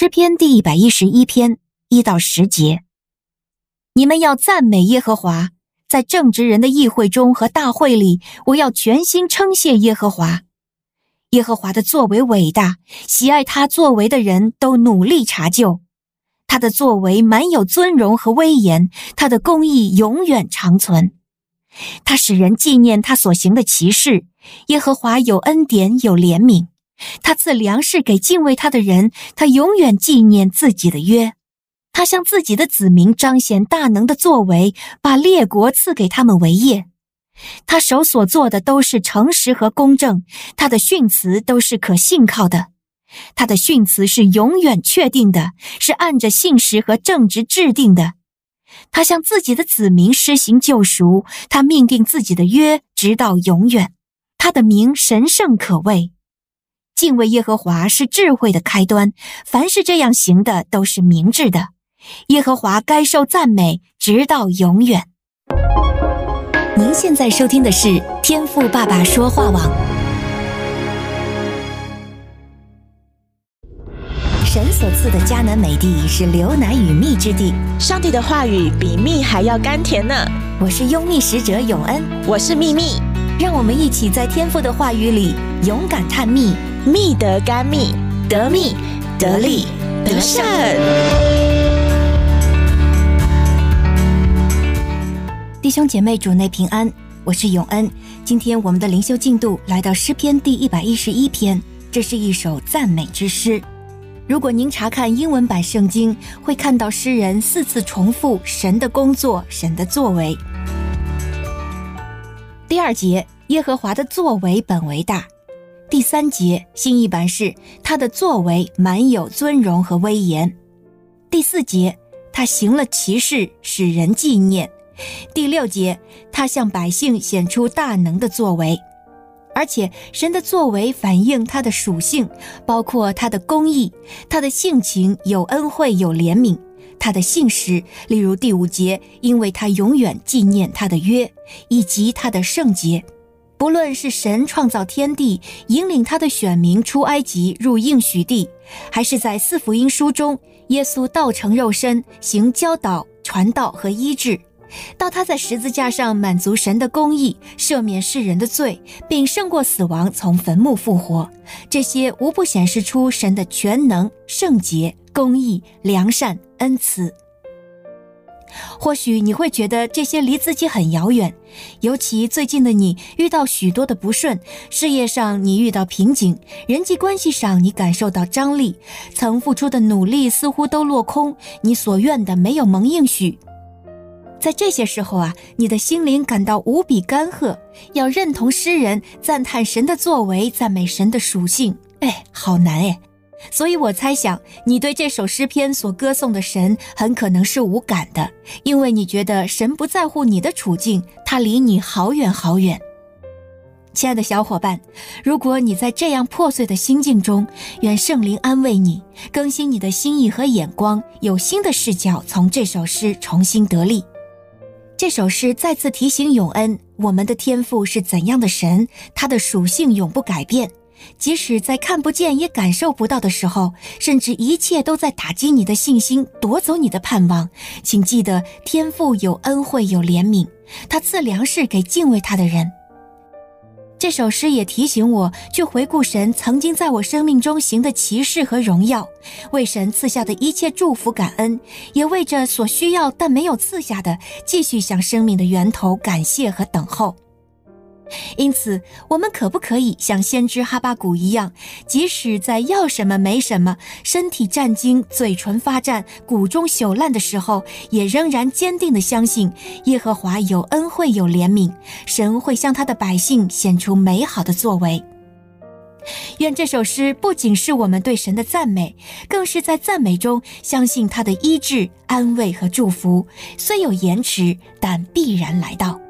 诗篇第一百一十一篇一到十节，你们要赞美耶和华，在正直人的议会中和大会里，我要全心称谢耶和华。耶和华的作为伟大，喜爱他作为的人都努力查究。他的作为满有尊荣和威严，他的公义永远长存。他使人纪念他所行的奇事。耶和华有恩典，有怜悯。他赐粮食给敬畏他的人，他永远纪念自己的约。他向自己的子民彰显大能的作为，把列国赐给他们为业。他手所做的都是诚实和公正，他的训词都是可信靠的。他的训词是永远确定的，是按着信实和正直制定的。他向自己的子民施行救赎，他命定自己的约，直到永远。他的名神圣可畏。敬畏耶和华是智慧的开端，凡是这样行的都是明智的。耶和华该受赞美，直到永远。您现在收听的是天赋爸爸说话网。神所赐的迦南美地是流奶与蜜之地，上帝的话语比蜜还要甘甜呢。我是拥蜜使者永恩，我是蜜蜜，让我们一起在天赋的话语里勇敢探蜜。蜜得甘蜜，得蜜得利得胜。弟兄姐妹，主内平安，我是永恩。今天我们的灵修进度来到诗篇第一百一十一篇，这是一首赞美之诗。如果您查看英文版圣经，会看到诗人四次重复神的工作、神的作为。第二节，耶和华的作为本为大。第三节，新译版是他的作为满有尊荣和威严。第四节，他行了奇事，使人纪念。第六节，他向百姓显出大能的作为，而且神的作为反映他的属性，包括他的公义、他的性情有恩惠有怜悯、他的信实，例如第五节，因为他永远纪念他的约，以及他的圣洁。不论是神创造天地，引领他的选民出埃及入应许地，还是在四福音书中，耶稣道成肉身行教导、传道和医治，到他在十字架上满足神的公义，赦免世人的罪，并胜过死亡，从坟墓复活，这些无不显示出神的全能、圣洁、公义、良善、恩慈。或许你会觉得这些离自己很遥远，尤其最近的你遇到许多的不顺，事业上你遇到瓶颈，人际关系上你感受到张力，曾付出的努力似乎都落空，你所愿的没有蒙应许。在这些时候啊，你的心灵感到无比干涸，要认同诗人赞叹神的作为，赞美神的属性，哎，好难哎。所以我猜想，你对这首诗篇所歌颂的神很可能是无感的，因为你觉得神不在乎你的处境，他离你好远好远。亲爱的小伙伴，如果你在这样破碎的心境中，愿圣灵安慰你，更新你的心意和眼光，有新的视角，从这首诗重新得力。这首诗再次提醒永恩，我们的天赋是怎样的神，他的属性永不改变。即使在看不见也感受不到的时候，甚至一切都在打击你的信心，夺走你的盼望，请记得天父有恩惠有怜悯，他赐粮食给敬畏他的人。这首诗也提醒我去回顾神曾经在我生命中行的奇事和荣耀，为神赐下的一切祝福感恩，也为着所需要但没有赐下的，继续向生命的源头感谢和等候。因此，我们可不可以像先知哈巴谷一样，即使在要什么没什么、身体战兢、嘴唇发颤、骨中朽烂的时候，也仍然坚定地相信耶和华有恩惠、有怜悯，神会向他的百姓显出美好的作为。愿这首诗不仅是我们对神的赞美，更是在赞美中相信他的医治、安慰和祝福，虽有延迟，但必然来到。